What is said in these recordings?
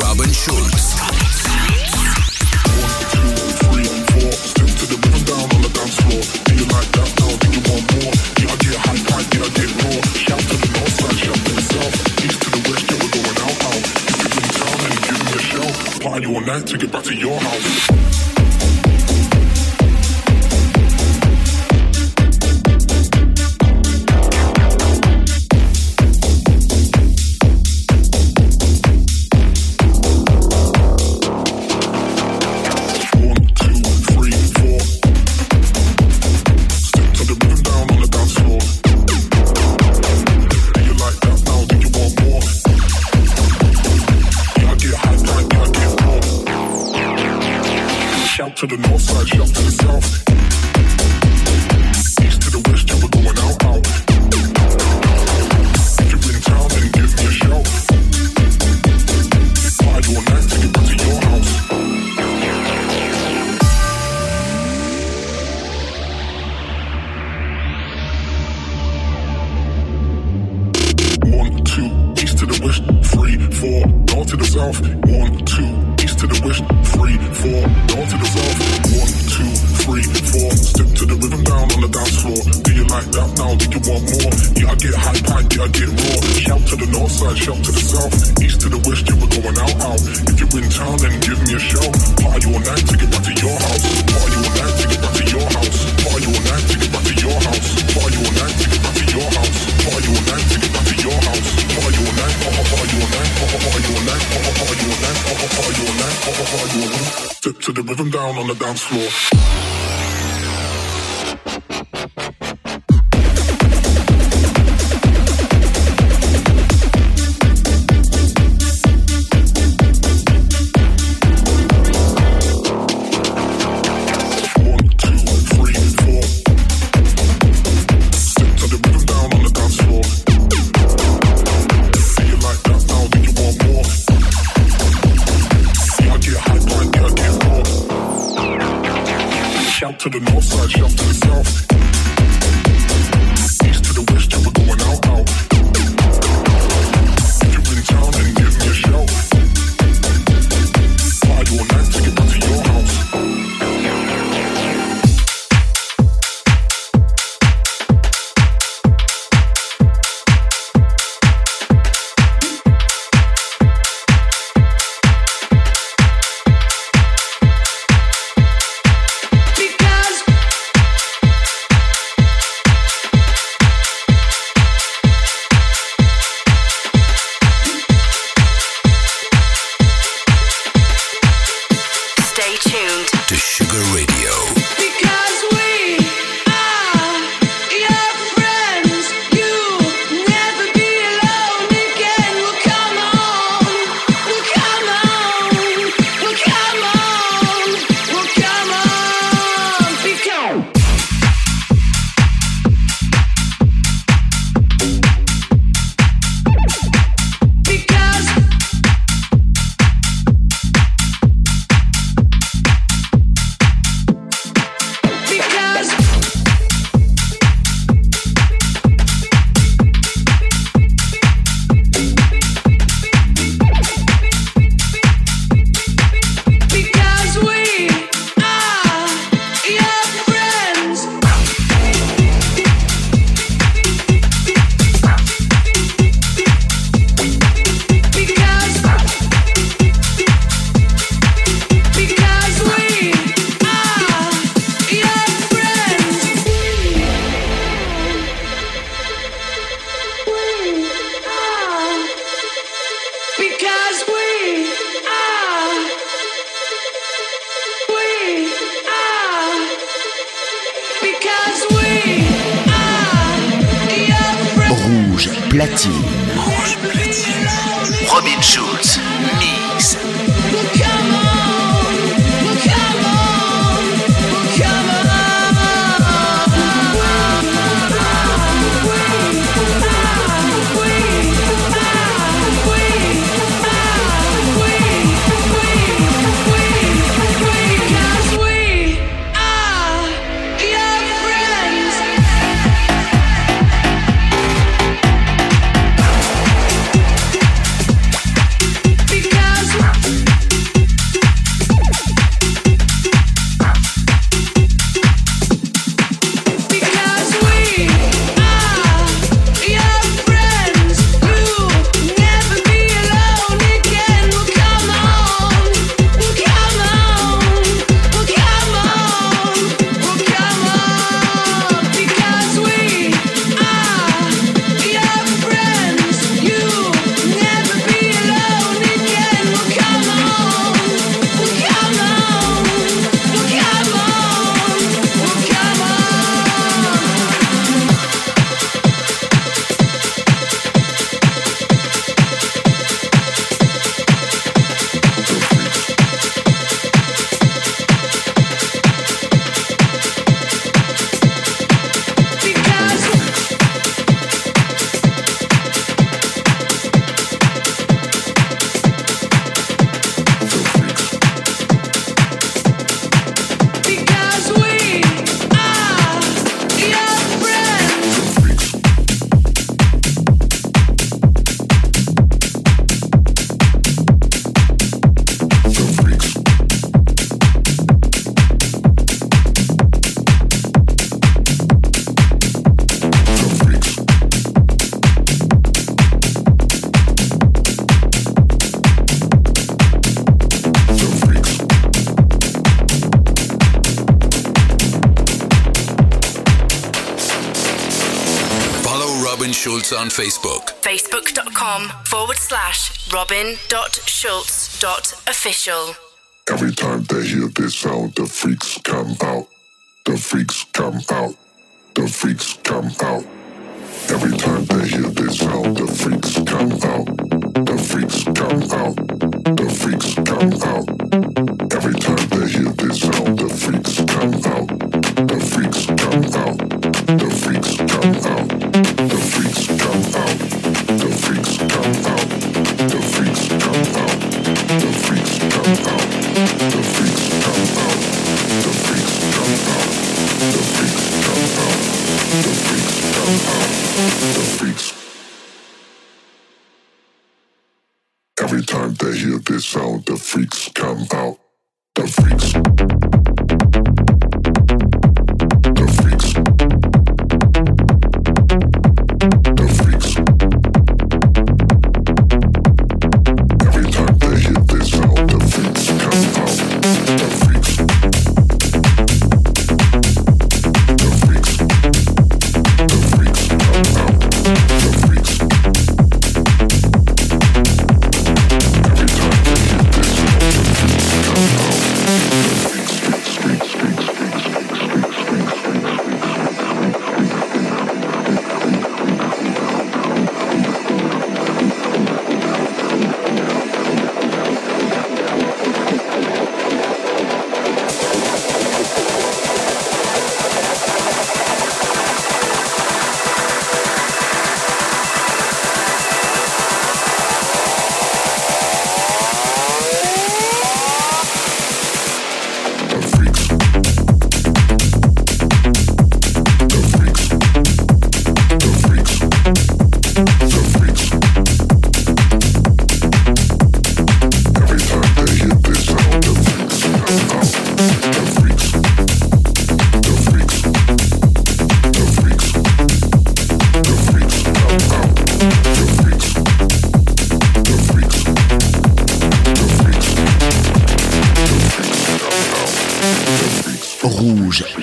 Robin Schulz. All night to get back to your house. Four, north to the south. One, two, east to the west, three, four, north to the south. One, two, three, four, step to the rhythm down on the dance floor. Do you like that now? Do you want more? Yeah, I get high pipe, yeah, I get raw. Shout to the north side, shout to the south. East to the west, yeah, we're going out, out. If you're in town, then give me a shout. Party all night to get back to your house. Party all night to get back to your house. Party all night to get to the rhythm down on the dance floor. robin.schulz.official. Every time they hear this sound, the freaks come out. The freaks come out. The freaks come out. Every time they hear this sound, the freaks come out. The freaks come out. The freaks come out. Every time they hear this sound, the freaks come out. The freaks come out. The freaks come out. The freaks come out. The freaks come out. Every time they hear this sound, the freaks come out. The freaks.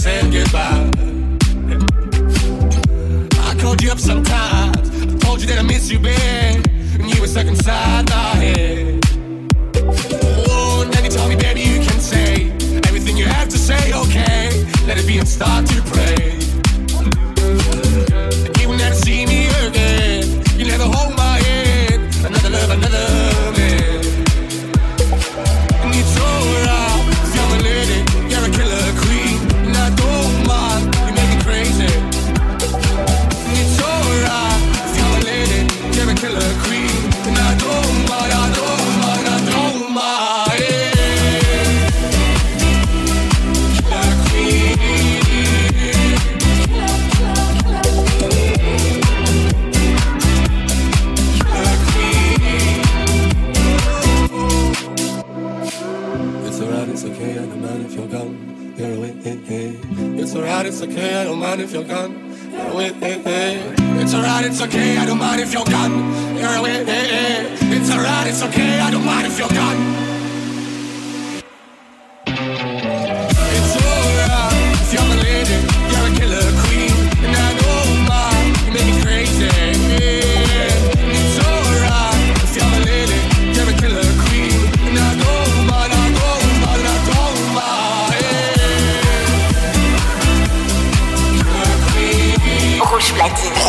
said goodbye. I called you up sometimes. I told you that I miss you, babe. And you were stuck inside my head. Oh, now you tell me, baby, you can say everything you have to say, okay? Let it be and start to pray. it's okay, I don't mind if you're gone. You're with. Eh. It's alright, it's okay, I don't mind if you're gone. You're with. Eh. It's alright, it's okay, I don't mind if you're gone.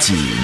Rouge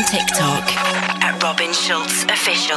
on TikTok at Robin Schulz Official.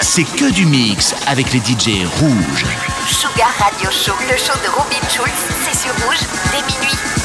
C'est que du mix avec les DJ rouges. Sugar Radio Show, le show de Robin Schulz, c'est sur rouge dès minuit.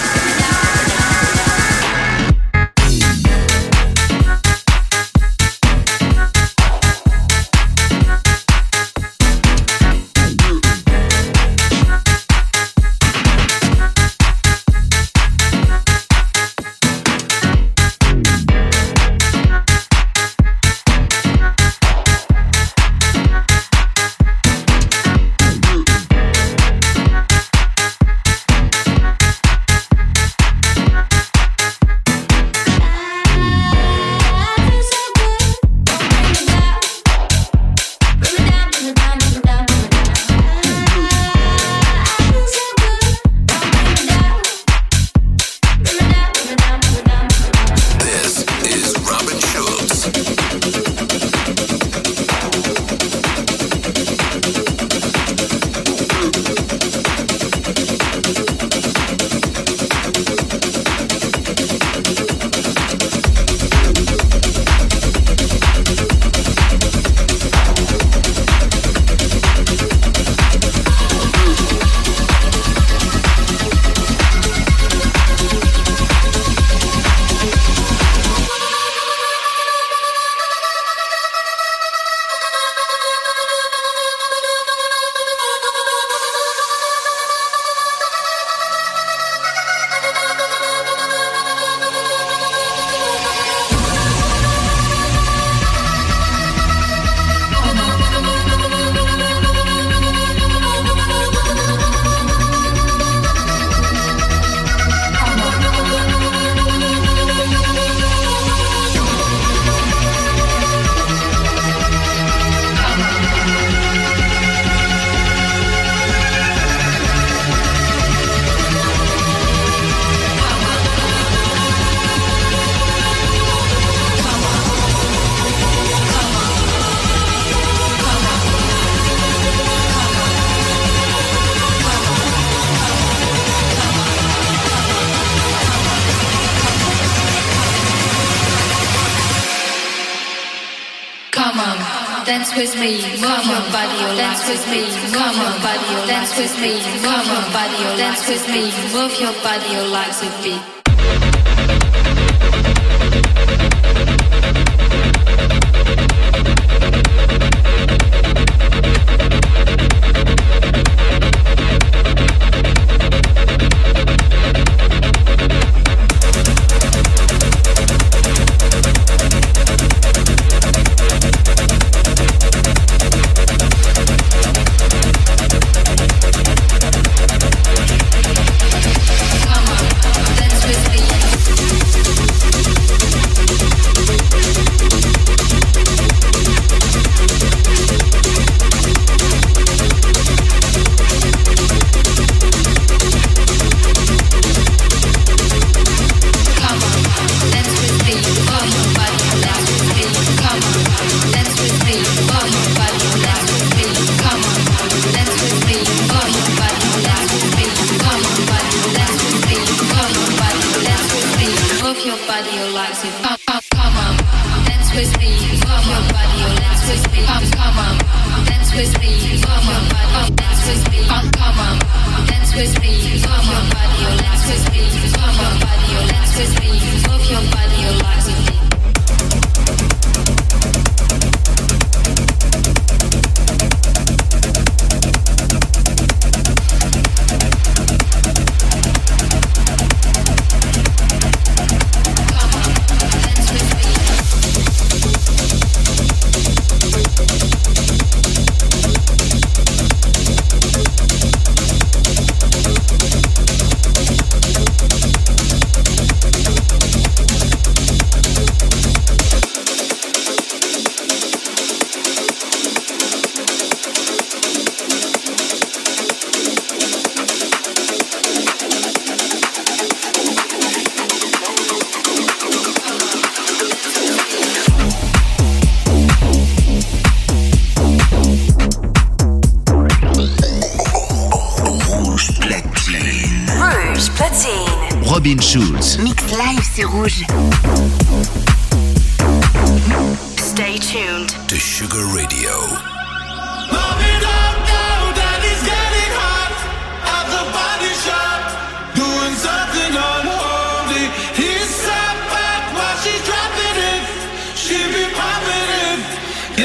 With me, move your body, oh, or oh, oh, dance with me, move your body, or dance with me, move your body, or dance with me, move your body, or legs with me.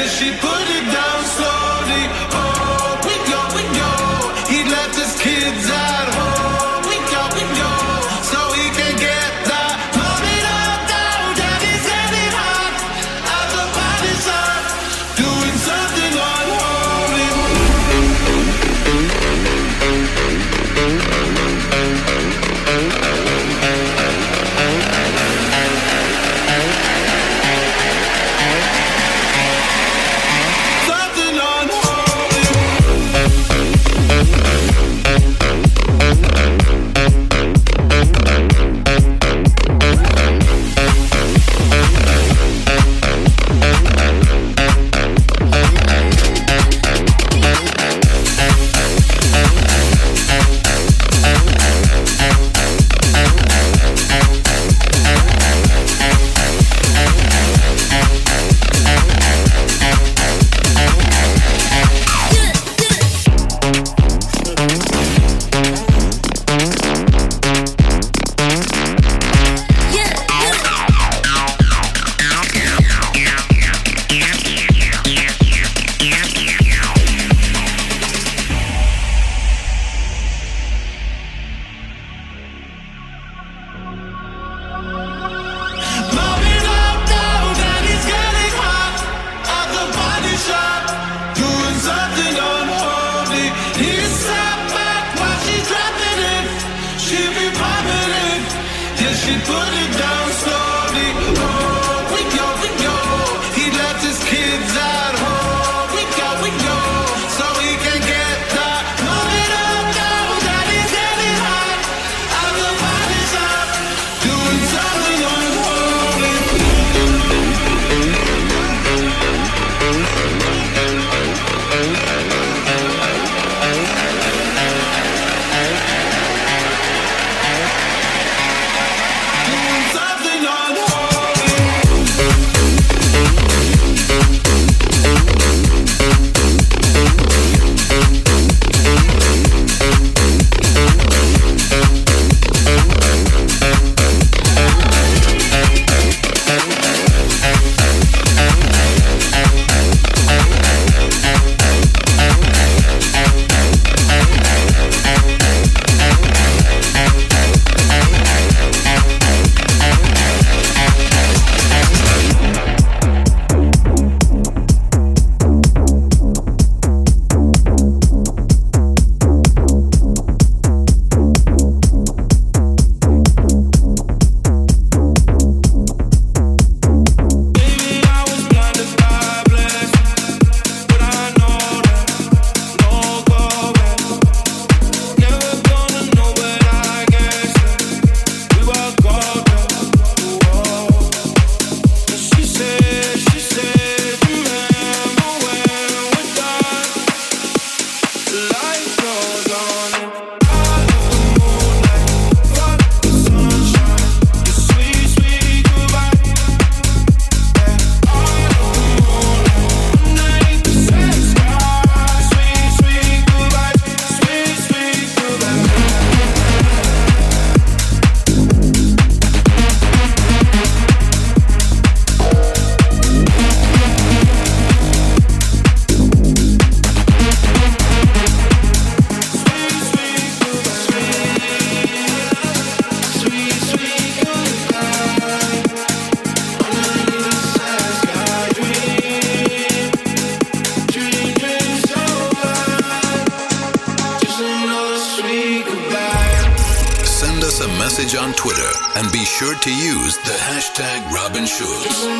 she put it down. sure to use the hashtag Robin Schulz.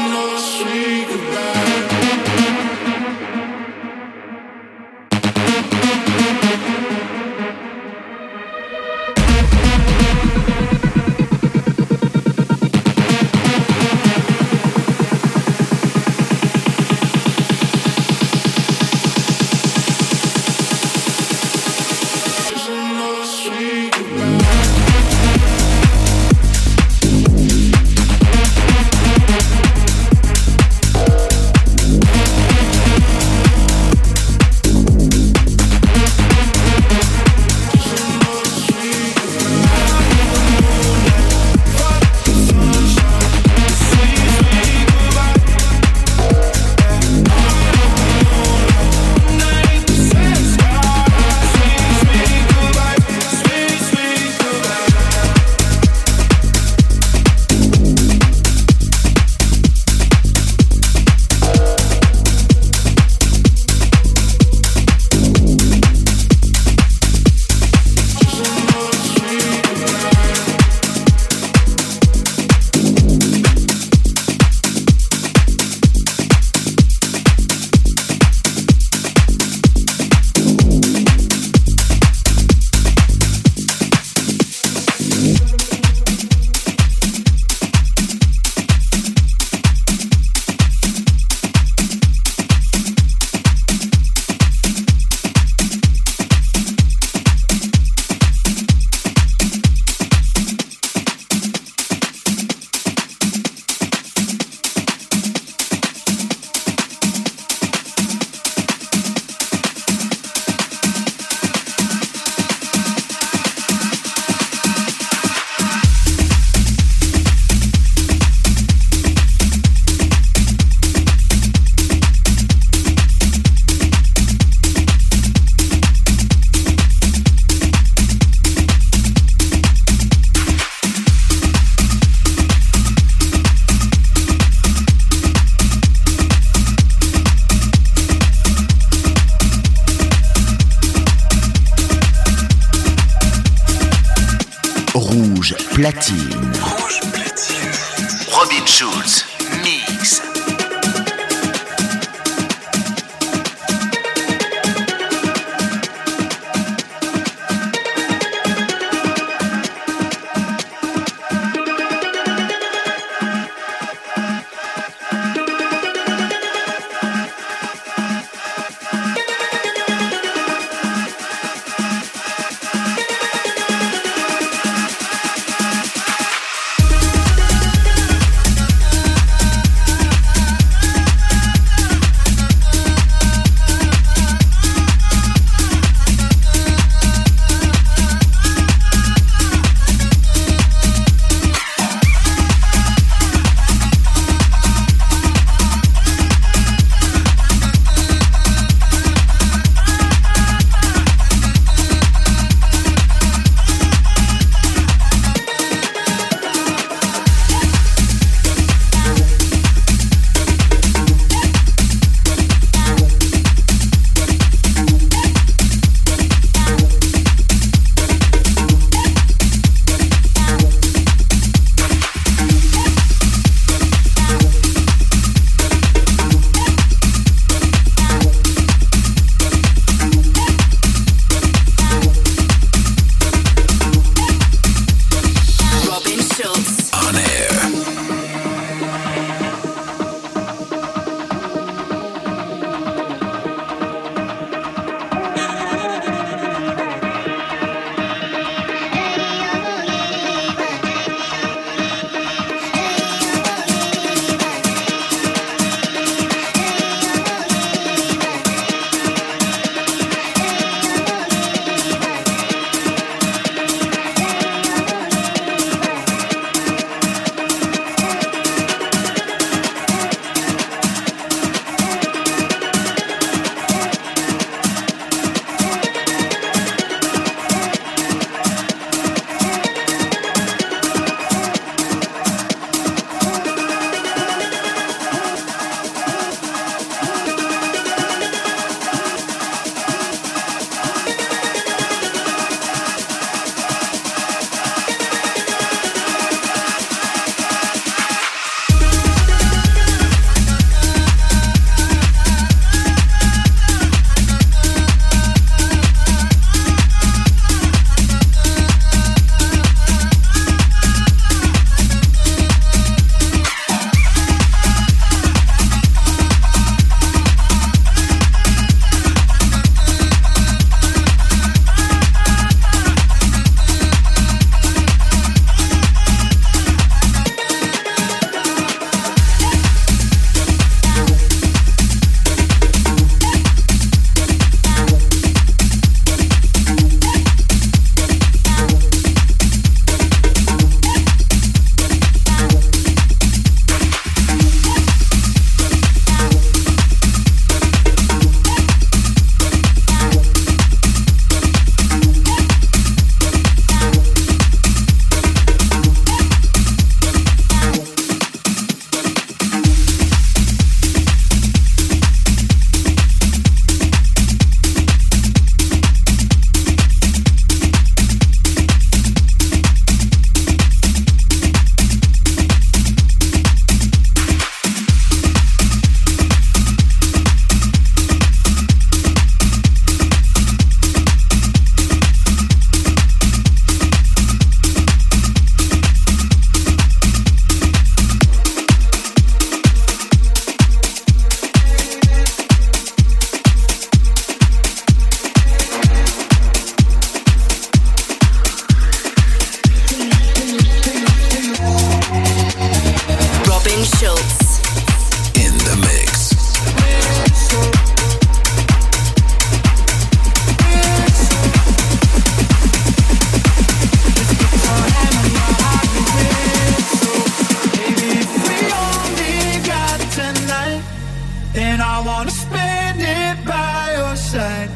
Then I wanna spend it by your side.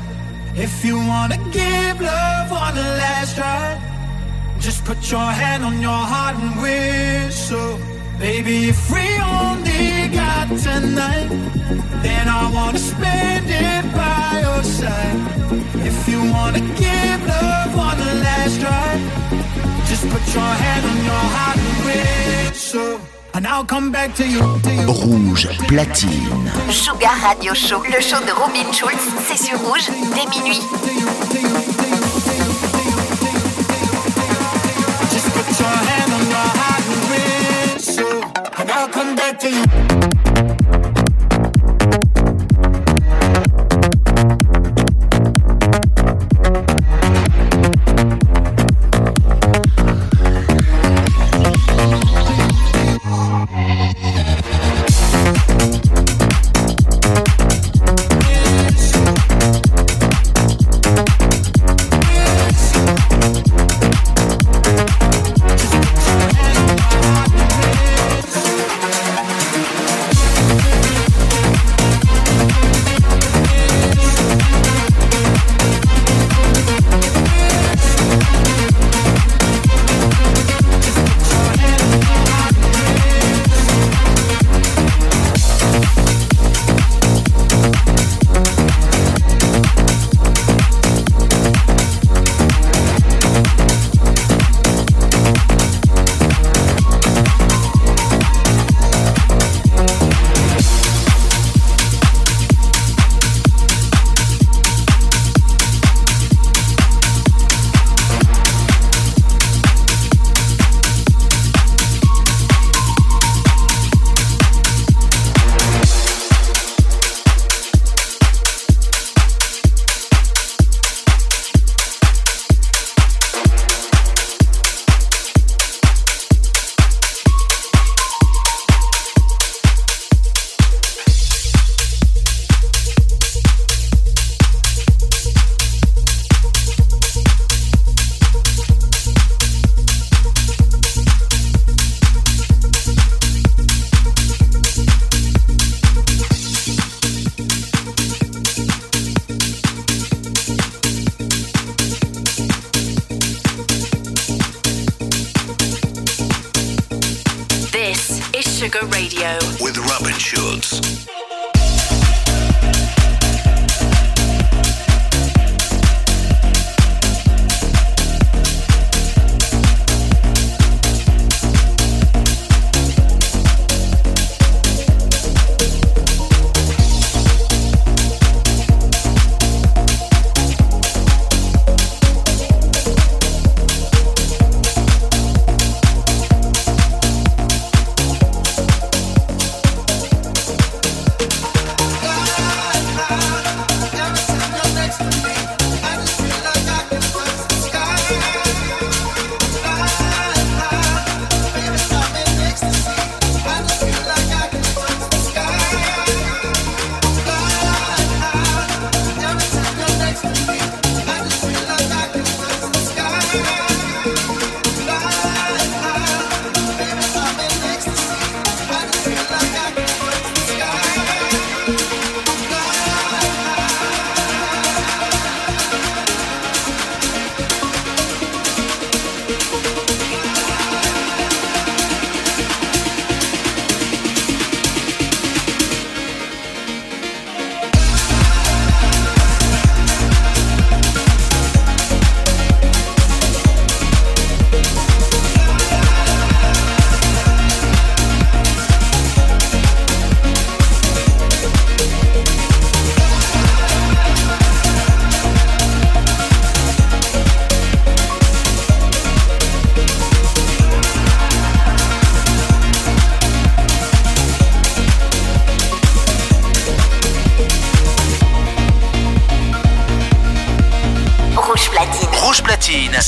If you wanna give love on the last ride, just put your hand on your heart and whistle. Baby, if we only got tonight, then I wanna spend it by your side. If you wanna give love on the last ride, just put your hand on your heart and whistle. Rouge platine. Sugar Radio Show, le show de Robin Schulz, c'est sur Rouge dès minuit. Just put your hand on your heart and whistle. And I'll come back to you.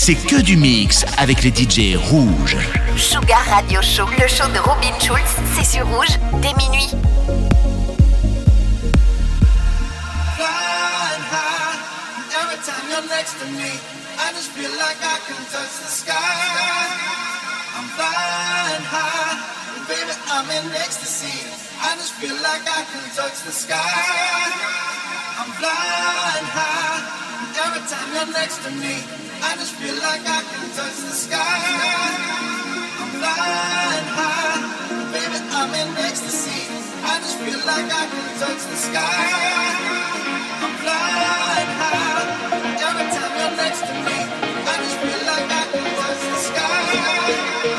C'est que du mix avec les DJ rouges. Sugar Radio Show, le show de Robin Schulz, c'est sur Rouge dès minuit. Flying high, every time you're next to me, Next to me, I just feel like I can touch the sky.